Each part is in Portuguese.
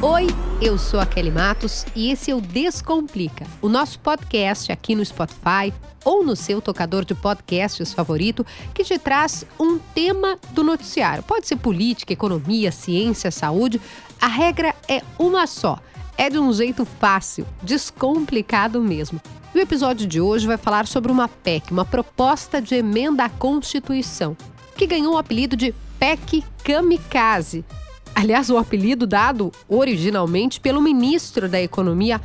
Oi, eu sou a Kelly Matos e esse é o Descomplica, o nosso podcast aqui no Spotify ou no seu tocador de podcasts favorito que te traz um tema do noticiário. Pode ser política, economia, ciência, saúde. A regra é uma só. É de um jeito fácil, descomplicado mesmo. E o episódio de hoje vai falar sobre uma PEC, uma proposta de emenda à Constituição, que ganhou o apelido de PEC Kamikaze Aliás, o apelido dado originalmente pelo ministro da Economia,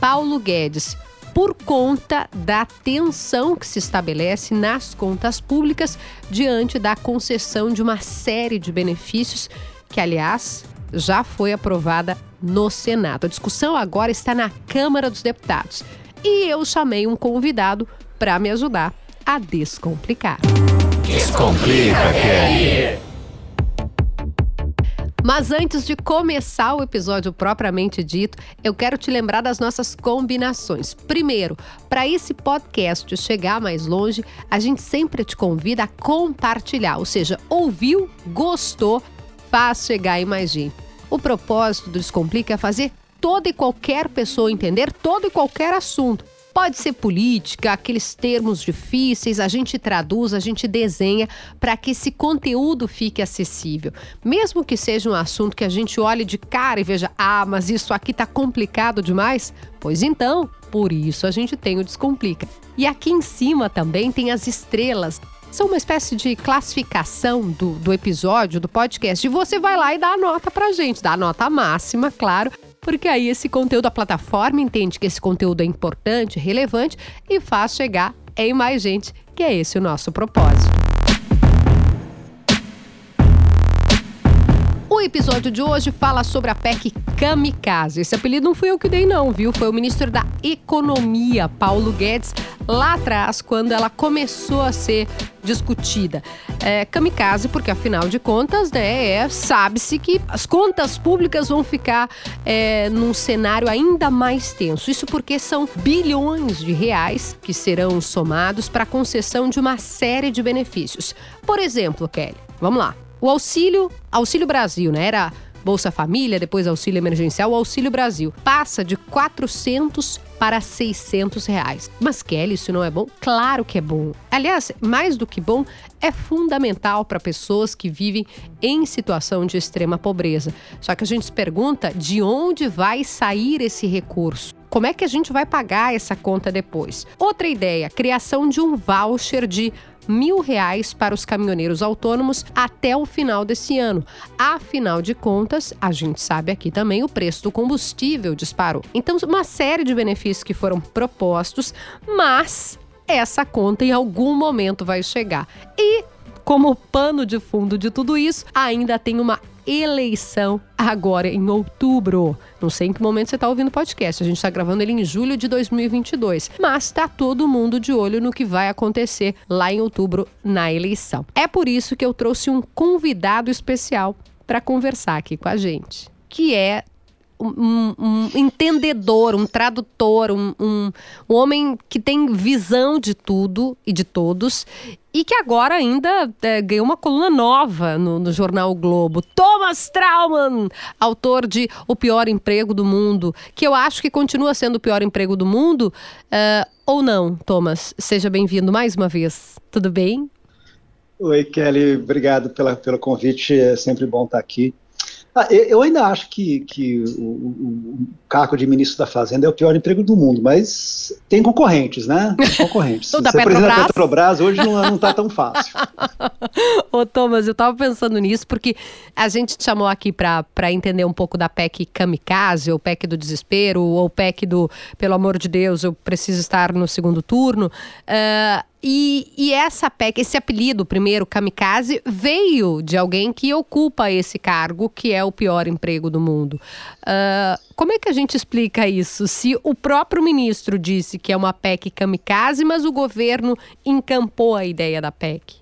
Paulo Guedes, por conta da tensão que se estabelece nas contas públicas diante da concessão de uma série de benefícios que, aliás, já foi aprovada no Senado. A discussão agora está na Câmara dos Deputados. E eu chamei um convidado para me ajudar a descomplicar. Descomplica, Kelly! Mas antes de começar o episódio propriamente dito, eu quero te lembrar das nossas combinações. Primeiro, para esse podcast chegar mais longe, a gente sempre te convida a compartilhar, ou seja, ouviu, gostou, faz chegar em mais gente. O propósito do Descomplica é fazer toda e qualquer pessoa entender todo e qualquer assunto. Pode ser política, aqueles termos difíceis, a gente traduz, a gente desenha para que esse conteúdo fique acessível. Mesmo que seja um assunto que a gente olhe de cara e veja, ah, mas isso aqui tá complicado demais. Pois então, por isso a gente tem o Descomplica. E aqui em cima também tem as estrelas são uma espécie de classificação do, do episódio, do podcast. E você vai lá e dá a nota pra gente, dá a nota máxima, claro, porque aí esse conteúdo, a plataforma entende que esse conteúdo é importante, relevante e faz chegar em mais gente, que é esse o nosso propósito. O episódio de hoje fala sobre a PEC Kamikaze. Esse apelido não fui eu que dei, não, viu? Foi o ministro da Economia, Paulo Guedes, lá atrás, quando ela começou a ser discutida. É, kamikaze, porque afinal de contas, né, é, sabe-se que as contas públicas vão ficar é, num cenário ainda mais tenso. Isso porque são bilhões de reais que serão somados para a concessão de uma série de benefícios. Por exemplo, Kelly, vamos lá. O auxílio, Auxílio Brasil, né? Era Bolsa Família, depois Auxílio Emergencial, o Auxílio Brasil passa de 400 para 600 reais. Mas Kelly, isso não é bom? Claro que é bom. Aliás, mais do que bom, é fundamental para pessoas que vivem em situação de extrema pobreza. Só que a gente se pergunta de onde vai sair esse recurso. Como é que a gente vai pagar essa conta depois? Outra ideia: criação de um voucher de mil reais para os caminhoneiros autônomos até o final desse ano. Afinal de contas, a gente sabe aqui também o preço do combustível disparou. Então, uma série de benefícios que foram propostos, mas essa conta em algum momento vai chegar. E como pano de fundo de tudo isso, ainda tem uma eleição agora em outubro. Não sei em que momento você está ouvindo o podcast. A gente está gravando ele em julho de 2022. Mas está todo mundo de olho no que vai acontecer lá em outubro na eleição. É por isso que eu trouxe um convidado especial para conversar aqui com a gente, que é um, um, entendedor, um tradutor, um, um, um, homem que tem visão de tudo e de todos e que agora ainda é, ganhou uma coluna nova no, no, jornal o Globo. Thomas Trauman, autor de O Pior Emprego do Mundo, que eu acho que continua sendo o pior emprego do mundo. Uh, ou não, Thomas? Seja bem-vindo mais uma vez. Tudo bem? Oi, Kelly. Obrigado pela, pelo convite. É sempre bom estar aqui. Ah, eu ainda acho que, que o, o, cargo de ministro da Fazenda é o pior emprego do mundo, mas tem concorrentes, né? Tem concorrentes. Ser presidente da Petrobras hoje não está tão fácil. Ô, Thomas, eu estava pensando nisso porque a gente te chamou aqui para entender um pouco da PEC kamikaze, ou PEC do desespero, ou PEC do, pelo amor de Deus, eu preciso estar no segundo turno. Uh, e, e, essa PEC, esse apelido, primeiro, kamikaze, veio de alguém que ocupa esse cargo, que é o pior emprego do mundo. Uh, como é que a gente explica isso? Se o próprio ministro disse que é uma PEC kamikaze, mas o governo encampou a ideia da PEC?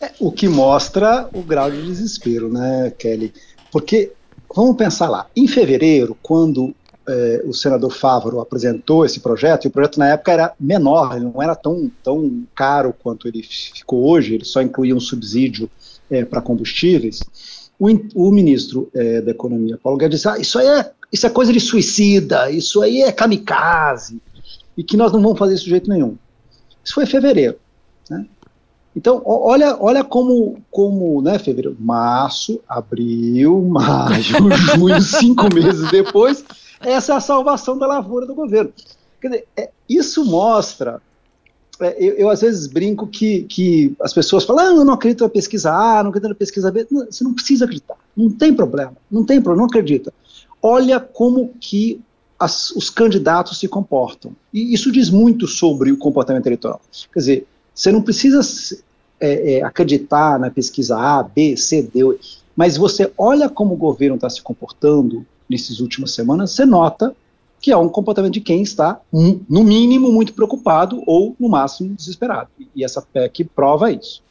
É, o que mostra o grau de desespero, né, Kelly? Porque, vamos pensar lá, em fevereiro, quando é, o senador Fávaro apresentou esse projeto, e o projeto na época era menor, ele não era tão, tão caro quanto ele ficou hoje, ele só incluía um subsídio é, para combustíveis. o, o ministro é, da Economia, Paulo Guedes, disse: ah, isso aí é, isso é coisa de suicida, isso aí é kamikaze, e que nós não vamos fazer isso de jeito nenhum. Isso foi em fevereiro. Né? Então, olha, olha como, como, né, fevereiro, março, abril, maio, junho, cinco meses depois, essa é a salvação da lavoura do governo. Quer dizer, é, isso mostra é, eu, eu, às vezes brinco que, que as pessoas falam, ah, eu não acredito na pesquisa A, não acredito na pesquisa B. Não, você não precisa acreditar, não tem problema, não tem problema, não acredita. Olha como que as, os candidatos se comportam. E isso diz muito sobre o comportamento eleitoral. Quer dizer, você não precisa é, é, acreditar na pesquisa A, B, C, D, mas você olha como o governo está se comportando nessas últimas semanas, você nota que é um comportamento de quem está, no mínimo, muito preocupado ou, no máximo, desesperado. E essa PEC prova isso.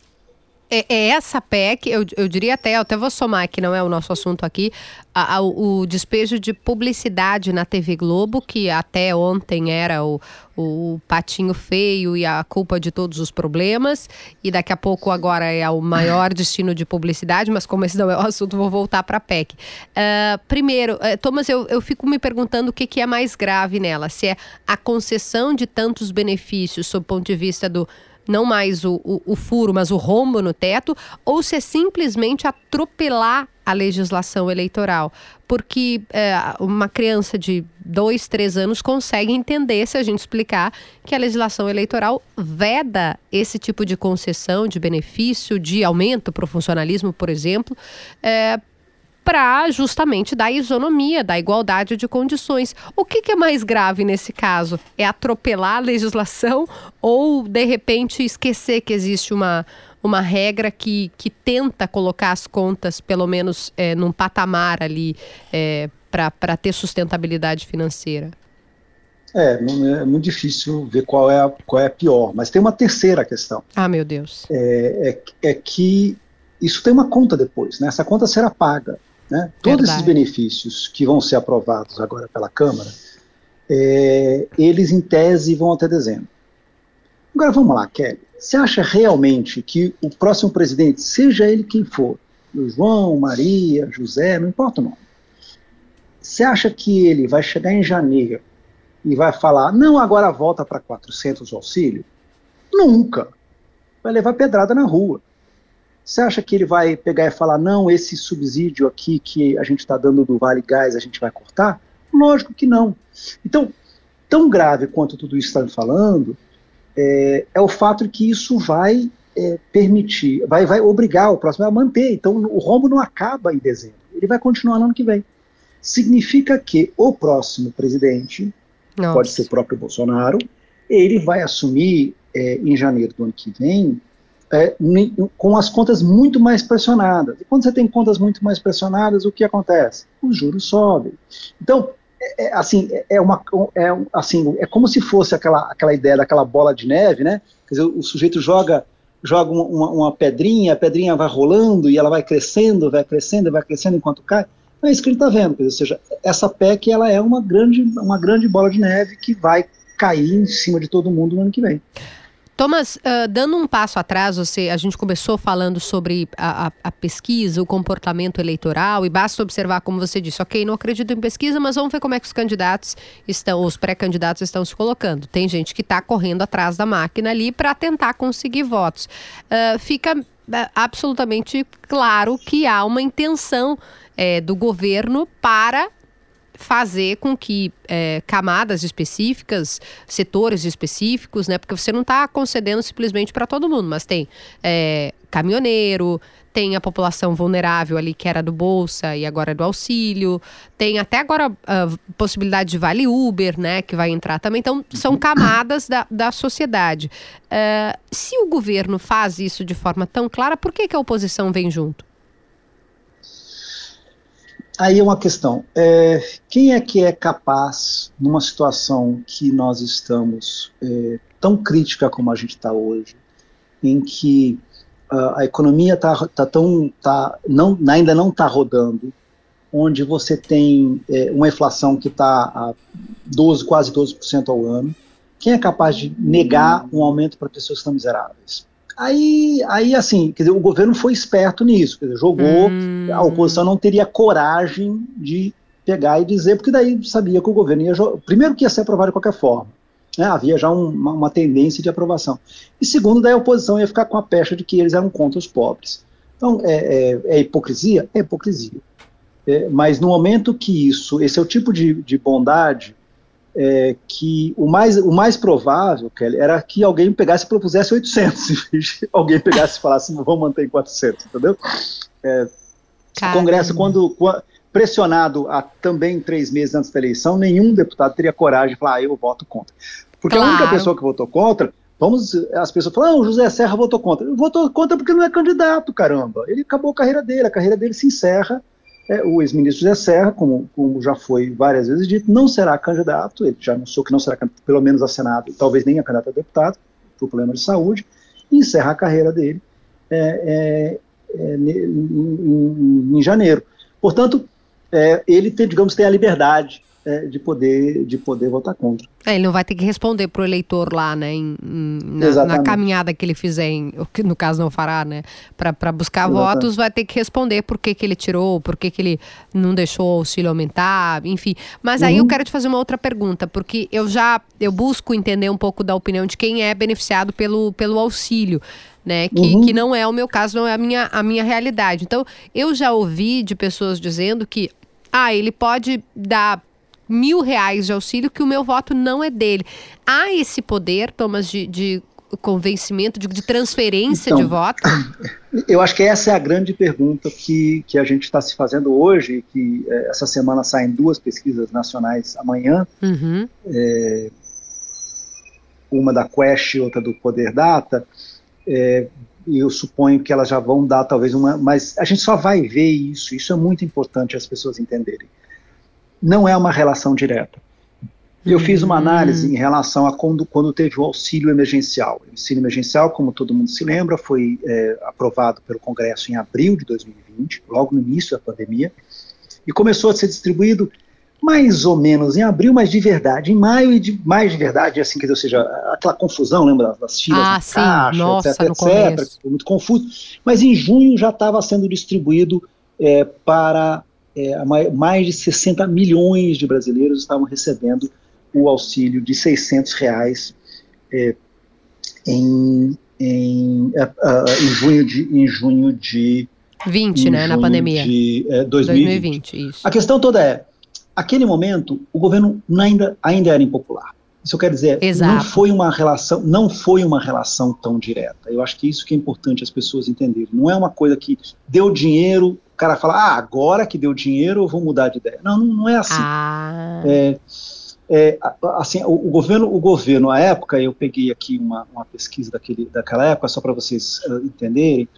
É, é, essa PEC, eu, eu diria até, eu até vou somar, que não é o nosso assunto aqui, a, a, o despejo de publicidade na TV Globo, que até ontem era o, o patinho feio e a culpa de todos os problemas, e daqui a pouco agora é o maior destino de publicidade, mas como esse não é o assunto, vou voltar para a PEC. Uh, primeiro, uh, Thomas, eu, eu fico me perguntando o que, que é mais grave nela, se é a concessão de tantos benefícios sob o ponto de vista do não mais o, o, o furo, mas o rombo no teto, ou se é simplesmente atropelar a legislação eleitoral. Porque é, uma criança de dois, três anos consegue entender se a gente explicar que a legislação eleitoral veda esse tipo de concessão, de benefício, de aumento para o funcionalismo, por exemplo, é, para justamente dar isonomia, da igualdade de condições. O que, que, é mais grave nesse caso? É atropelar a legislação ou, de repente, esquecer que existe uma, uma regra que, que tenta colocar as contas, pelo menos, é, num patamar ali é, para ter sustentabilidade financeira? É, é muito difícil ver qual é, a, qual é a pior. Mas tem uma terceira questão. Ah, meu Deus. É, é, é que isso tem uma conta depois, né? Essa conta será paga. Né? Todos esses benefícios que vão ser aprovados agora pela Câmara, é, eles em tese vão até dezembro. Agora vamos lá, Kelly. Você acha realmente que o próximo presidente, seja ele quem for, João, Maria, José, não importa o nome, você acha que ele vai chegar em janeiro e vai falar, não, agora volta para 400 o auxílio? Nunca. Vai levar pedrada na rua. Você acha que ele vai pegar e falar, não, esse subsídio aqui que a gente está dando do Vale Gás a gente vai cortar? Lógico que não. Então, tão grave quanto tudo isso está falando, é, é, o fato de que isso vai é, permitir, vai, vai obrigar o próximo a manter. Então, o rombo não acaba em dezembro, ele vai continuar no ano que vem. Significa que o próximo presidente, Nossa. pode ser o próprio Bolsonaro, ele vai assumir é, em janeiro do ano que vem é, com as contas muito mais pressionadas. E quando você tem contas muito mais pressionadas, o que acontece? Os juros sobem. Então, é, é assim, é, é uma, é, assim, é como se fosse aquela, aquela ideia daquela bola de neve, né? Quer dizer, o sujeito joga joga uma, uma, pedrinha, a pedrinha vai rolando e ela vai crescendo, vai crescendo, vai crescendo enquanto cai. É isso que ele está vendo, ou seja, essa PEC ela é uma grande, uma grande bola de neve que vai cair em cima de todo mundo no ano que vem. Thomas, uh, dando um passo atrás, você, a gente começou falando sobre a, a, a, pesquisa, o comportamento eleitoral, e basta observar, como você disse, ok, não acredito em pesquisa, mas vamos ver como é que os candidatos estão, os pré-candidatos estão se colocando. Tem gente que está correndo atrás da máquina ali para tentar conseguir votos. Uh, fica uh, absolutamente claro que há uma intenção é, do governo para fazer com que é, camadas específicas, setores específicos, né? Porque você não está concedendo simplesmente para todo mundo, mas tem é, caminhoneiro, tem a população vulnerável ali que era do Bolsa e agora é do auxílio, tem até agora a possibilidade de Vale Uber, né? Que vai entrar também. Então, são camadas da, da sociedade. Uh, se o governo faz isso de forma tão clara, por que, que a oposição vem junto? Aí é uma questão. É, quem é que é capaz, numa situação que nós estamos é, tão crítica como a gente está hoje, em que uh, a economia tá, tá tão, tá, não, ainda não está rodando, onde você tem é, uma inflação que está a 12, quase 12% ao ano, quem é capaz de negar um aumento para pessoas estão miseráveis? Aí, aí, assim, quer dizer, o governo foi esperto nisso, quer dizer, jogou, hum. a oposição não teria coragem de pegar e dizer, porque daí sabia que o governo ia jogar. Primeiro que ia ser aprovado de qualquer forma. Né, havia já um, uma, uma, tendência de aprovação. E segundo, daí a oposição ia ficar com a pecha de que eles eram contra os pobres. Então, é, é, é hipocrisia? É hipocrisia. É, mas no momento que isso, esse é o tipo de, de bondade é, que o mais, o mais provável, Kelly, era que alguém pegasse e propusesse 800, em vez de alguém pegasse e falasse, vamos manter em 400, entendeu? É, o Congresso, quando, quando, pressionado a também três meses antes da eleição, nenhum deputado teria coragem de falar, ah, eu voto contra. Porque claro. a única pessoa que votou contra, vamos, as pessoas falam, ah, o José Serra votou contra. Votou contra porque não é candidato, caramba. Ele acabou a carreira dele, a carreira dele se encerra é, o ex-ministro José Serra, como, como, já foi várias vezes dito, não será candidato, ele já anunciou que não será candidato, pelo menos a Senado, talvez nem a candidato a deputado, por problema de saúde, e encerra a carreira dele é, é, é em, em, em, janeiro. Portanto, é, ele, tem, digamos, tem a liberdade é, de, poder, de poder votar contra. É, ele não vai ter que responder para o eleitor lá, né, em, em, na, na, caminhada que ele fizer, em, que no caso não fará, né, para buscar Exatamente. votos, vai ter que responder por que, que ele tirou, por que, que ele não deixou o auxílio aumentar, enfim. Mas uhum. aí eu uhum. quero te fazer uma outra pergunta, porque eu já, eu busco entender um pouco da opinião de quem é beneficiado pelo, pelo auxílio. Né, que, uhum. que não é o meu caso, não é a minha, a minha realidade. Então, eu já ouvi de pessoas dizendo que ah, ele pode dar mil reais de auxílio que o meu voto não é dele. Há esse poder, Thomas, de, de convencimento, de, de transferência então, de voto? Eu acho que essa é a grande pergunta que, que a gente está se fazendo hoje, que é, essa semana saem duas pesquisas nacionais amanhã, uhum. é, uma da Quest e outra do Poder Data, é, e eu suponho que elas já vão dar talvez uma, mas a gente só vai ver isso, isso é muito importante as pessoas entenderem não é uma relação direta. Eu fiz uma análise em relação a quando, quando teve o auxílio emergencial. O auxílio emergencial, como todo mundo se lembra, foi é, aprovado pelo Congresso em abril de 2020, logo no início da pandemia, e começou a ser distribuído mais ou menos em abril, mas de verdade, em maio e de mais de verdade, assim, quer dizer, ou seja, aquela confusão, lembra das filas ah, na sim. caixa, Nossa, etc, etc, muito confuso, mas em junho já estava sendo distribuído é, para é, mais de 60 milhões de brasileiros estavam recebendo o auxílio de 600 reais é, em, em, é, é, em, junho de em junho de 20, né, na pandemia. De, é, 2020. 2020 isso. A questão toda é, aquele momento o governo ainda ainda era impopular. Isso quer dizer, Exato. não foi uma relação, não foi uma relação tão direta. Eu acho que isso que é importante as pessoas entenderem. Não é uma coisa que deu dinheiro, o cara fala, ah, agora que deu dinheiro, eu vou mudar de ideia. Não, não é assim. Ah. É, é, assim, o, o, governo, o governo, à época, eu peguei aqui uma, uma pesquisa daquele, daquela época, só para vocês uh, entenderem,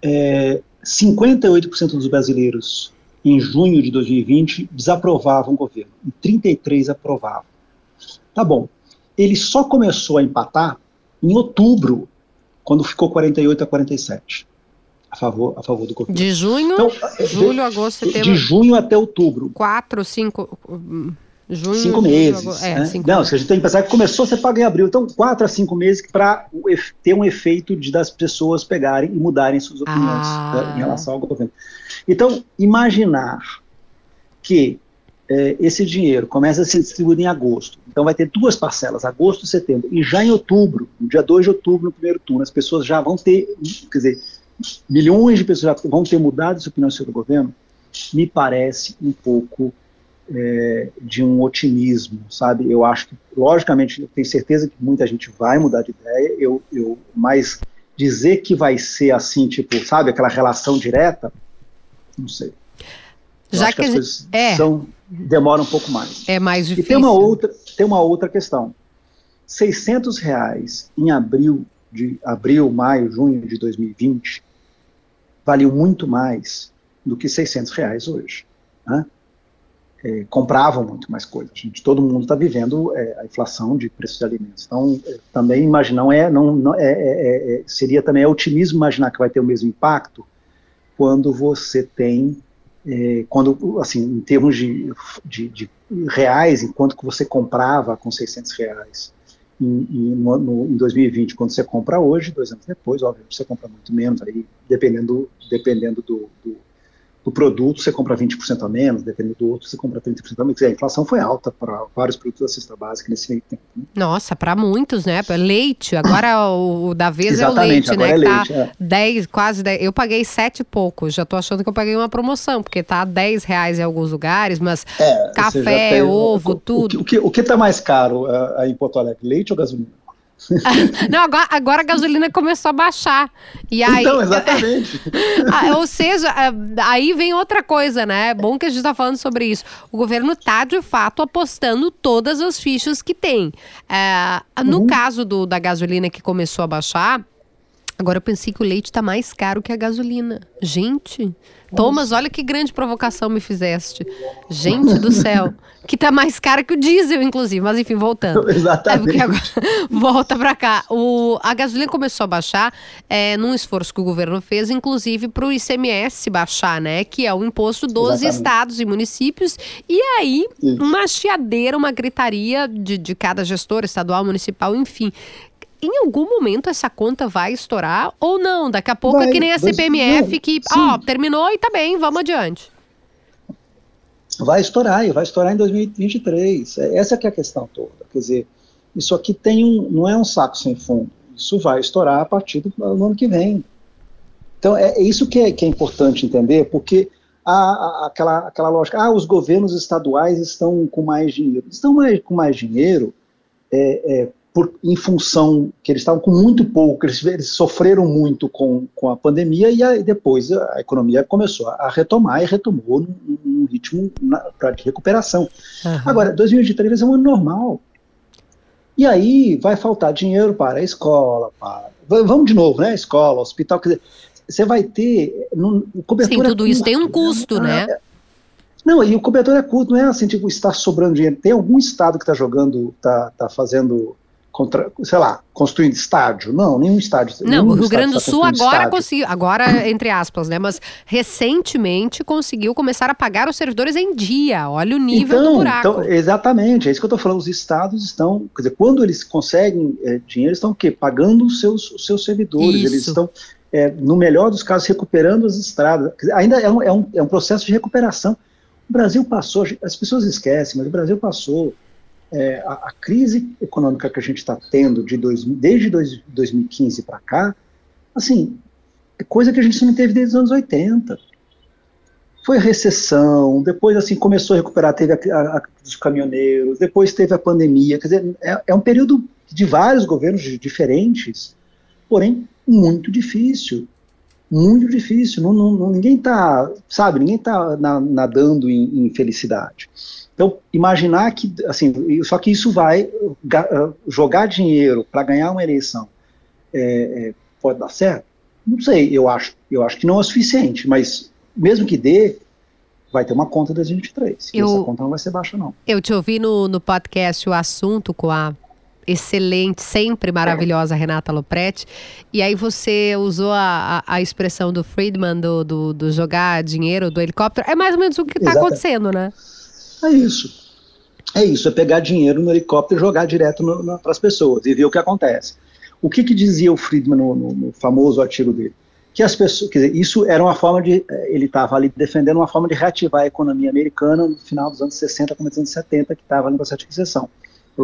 é, 58% dos brasileiros em junho de 2020 desaprovavam o governo, e 33 aprovavam. Tá bom. Ele só começou a empatar em outubro, quando ficou 48 a 47 a favor, a favor do governo. De junho, então, julho, de, agosto, setembro. De junho até outubro. Quatro, cinco. Hum, junho, cinco julho, meses. É, né? cinco Não, meses. a gente tem que pensar que começou, você paga em abril. Então, quatro a cinco meses para ter um efeito de das pessoas pegarem e mudarem suas opiniões ah. né, em relação ao governo. Então, imaginar que é, esse dinheiro começa a ser distribuído em agosto. Então vai ter duas parcelas, agosto e setembro. E já em outubro, no dia 2 de outubro, no primeiro turno, as pessoas já vão ter, quer dizer, milhões de pessoas já vão ter mudado sua opinião sobre o governo, me parece um pouco é, de um otimismo, sabe? Eu acho que, logicamente, eu tenho certeza que muita gente vai mudar de ideia, eu, eu, mas dizer que vai ser assim, tipo, sabe, aquela relação direta, não sei. Eu Já que, que as coisas é. são, demoram um pouco mais. É mais difícil. E tem uma outra, tem uma outra questão. 600 reais em abril de abril, maio, junho de 2020 valeu muito mais do que 600 reais hoje. Né? É, compravam muito mais coisas. Todo mundo está vivendo é, a inflação de preços de alimentos. Então, é, também imaginar não é, não, não é, é, é, seria também otimismo imaginar que vai ter o mesmo impacto quando você tem, é, quando assim, em termos de, de, de reais, enquanto que você comprava com 600 reais em, em, no, em 2020 quando você compra hoje, dois anos depois, óbvio, você compra muito menos, aí dependendo, dependendo do, do do produto você compra 20% a menos, dependendo do outro você compra 30% a menos. A inflação foi alta para vários produtos da cesta básica nesse meio tempo. Né? Nossa, para muitos, né? Leite, agora o da vez é o leite, né? É leite, tá é. 10, quase 10. Eu paguei 7 e pouco, já tô achando que eu paguei uma promoção, porque tá 10 reais em alguns lugares, mas é, café, ovo, o, tudo. O que, o que tá mais caro uh, aí em Porto Alegre, leite ou gasolina? Não, agora, agora, a gasolina começou a baixar. E aí, então, exatamente. Ah, ou seja, é, aí vem outra coisa, né? É bom que a gente está falando sobre isso. O governo está, de fato, apostando todas as fichas que tem. É, no uhum. caso do, da gasolina que começou a baixar, agora eu pensei que o leite está mais caro que a gasolina. Gente, Thomas, olha que grande provocação me fizeste. Gente do céu. Que tá mais caro que o diesel, inclusive. Mas enfim, voltando. Exatamente. É agora, volta para cá. O, a gasolina começou a baixar é, num esforço que o governo fez, inclusive para o ICMS baixar, né? Que é o imposto dos Exatamente. estados e municípios. E aí, uma chiadeira, uma gritaria de, de cada gestor estadual, municipal, enfim em algum momento essa conta vai estourar ou não? Daqui a pouco é vai, é que nem a CPMF que, ó, terminou e tá bem, vamos adiante. Vai estourar, e vai estourar em 2023. É, essa que é a questão toda. Quer dizer, isso aqui tem um, não é um saco sem fundo. Isso vai estourar a partir do, do ano que vem. Então, é, é isso que é, que é importante entender, porque há, aquela, aquela lógica, ah, os governos estaduais estão com mais dinheiro. Estão mais, com mais dinheiro é, é, por, em função que eles estavam com muito pouco, eles, eles sofreram muito com, com a pandemia e aí depois a, a economia começou a retomar e retomou num, num ritmo na, de recuperação. Uhum. Agora, 2023 é um ano normal. E aí vai faltar dinheiro para a escola, para. Vamos de novo, né? Escola, hospital, quer dizer, você vai ter. No, cobertura Sim, tudo é isso tem um custo, né? né? Não, e o cobertor é curto, não é assim, tipo, está sobrando dinheiro. Tem algum estado que está jogando, está tá fazendo contra, sei lá, construindo estádio. Não, nenhum estádio. Não, o Rio Grande do Sul agora conseguiu, agora entre aspas, né? Mas recentemente conseguiu começar a pagar os servidores em dia. Olha o nível então, do buraco. Então, exatamente, é isso que eu estou falando. Os estados estão, quer dizer, quando eles conseguem é, dinheiro, estão o quê? Pagando os seus, os seus servidores. Isso. Eles estão, é, no melhor dos casos, recuperando as estradas. Ainda é um, é, um, é um processo de recuperação. O Brasil passou, as pessoas esquecem, mas o Brasil passou é, a, a, crise econômica que a gente está tendo de dois, desde dois, 2015 para cá, assim, é coisa que a gente não teve desde os anos 80. Foi recessão, depois assim começou a recuperar, teve a, a, a dos caminhoneiros, depois teve a pandemia, quer dizer, é, é um período de vários governos diferentes, porém muito difícil, muito difícil. Não, não, ninguém está, sabe, ninguém está na, nadando em, em, felicidade. Então, imaginar que, assim, só que isso vai ah, jogar dinheiro para ganhar uma eleição é, é, pode dar certo? Não sei, eu acho, eu acho que não é o suficiente, mas mesmo que dê, vai ter uma conta 2023. Eu, e essa conta não vai ser baixa, não. Eu te ouvi no, no podcast O Assunto com a excelente, sempre maravilhosa Renata Lopretti. E aí você usou a, a, a expressão do Friedman, do, do, do, jogar dinheiro do helicóptero. É mais ou menos o que está acontecendo, né? É isso. É isso, é pegar dinheiro no helicóptero e jogar direto para as pessoas e ver o que acontece. O que, que dizia o Friedman no, no, no, famoso artigo dele? Que as pessoas, quer dizer, isso era uma forma de, eh, ele estava ali defendendo uma forma de reativar a economia americana no final dos anos 60, começo dos anos 70, que estava no processo de recessão.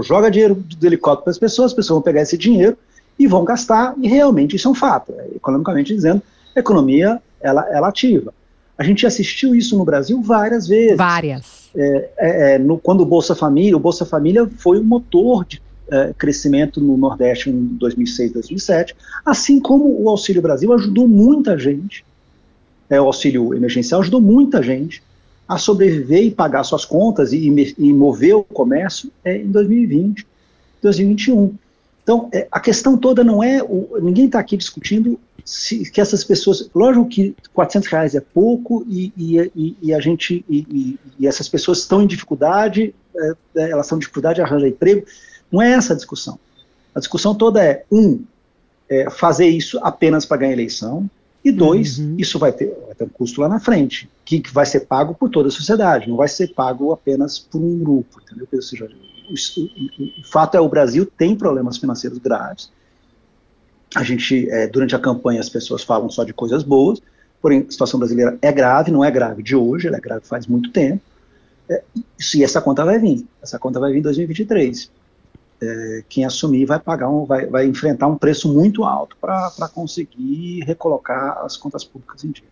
Joga dinheiro do helicóptero para as pessoas, as pessoas vão pegar esse dinheiro e vão gastar, e realmente isso é um fato. É, economicamente dizendo, a economia ela, ela ativa. A gente assistiu isso no Brasil várias vezes. Várias. É, é, é, no, quando o Bolsa Família, o Bolsa Família foi o motor de é, crescimento no Nordeste em 2006, 2007, assim como o Auxílio Brasil ajudou muita gente, é, o auxílio emergencial ajudou muita gente a sobreviver e pagar suas contas e, e mover o comércio é, em 2020, 2021. Então, é, a questão toda não é, o, ninguém está aqui discutindo se, que essas pessoas, lógico que 400 reais é pouco e, e, e a gente, e, essas pessoas estão em dificuldade, é, é, elas estão em dificuldade de arranjar emprego, não é essa a discussão. A discussão toda é, um, é, fazer isso apenas para ganhar eleição, e dois, uhum. isso vai ter, vai ter um custo lá na frente, que, que vai ser pago por toda a sociedade, não vai ser pago apenas por um grupo, entendeu? Ou seja, o, o, fato é o Brasil tem problemas financeiros graves. A gente, é, durante a campanha, as pessoas falam só de coisas boas, porém a situação brasileira é grave, não é grave de hoje, ela é grave faz muito tempo. É, e essa conta vai vir, essa conta vai vir em 2023. É, quem assumir vai pagar um, vai, vai enfrentar um preço muito alto para conseguir recolocar as contas públicas em dia.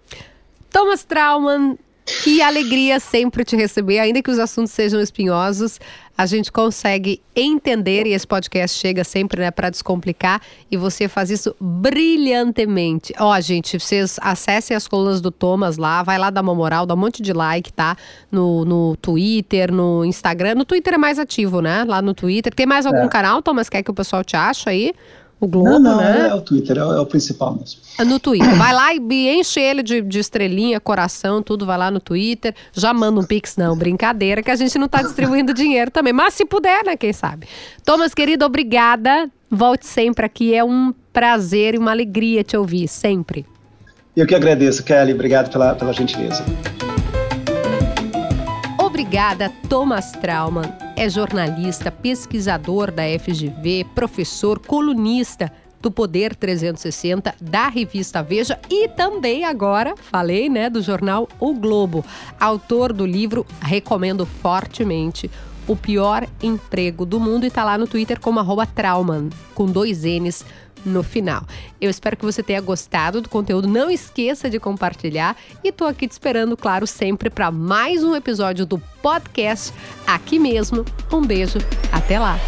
Thomas Trauman, que alegria sempre te receber, ainda que os assuntos sejam espinhosos, a gente consegue entender e esse podcast chega sempre, né, para descomplicar e você faz isso brilhantemente. Ó, gente, vocês acessem as colunas do Thomas lá, vai lá dar uma moral, dá um monte de like, tá? No, no Twitter, no Instagram. No Twitter é mais ativo, né? Lá no Twitter. Tem mais algum é. canal, Thomas, quer que o pessoal te ache aí? O Globo, não, não, né? É o Twitter, é o, é o principal mesmo. É no Twitter. Vai lá e enche ele de, de, estrelinha, coração, tudo, vai lá no Twitter. Já manda um pix, não, brincadeira, que a gente não tá distribuindo dinheiro também. Mas se puder, né, quem sabe. Thomas, querido, obrigada. Volte sempre aqui. É um prazer e uma alegria te ouvir, sempre. Eu que agradeço, Kelly. Obrigado pela, pela gentileza. Obrigada, Thomas Trauman. É jornalista, pesquisador da FGV, professor, colunista do Poder 360 da revista Veja e também agora, falei, né, do jornal O Globo. Autor do livro, recomendo fortemente, O Pior Emprego do Mundo e está lá no Twitter como Trauman, com dois N's no final. Eu espero que você tenha gostado do conteúdo. Não esqueça de compartilhar e tô aqui te esperando, claro, sempre para mais um episódio do podcast aqui mesmo. Um beijo, até lá.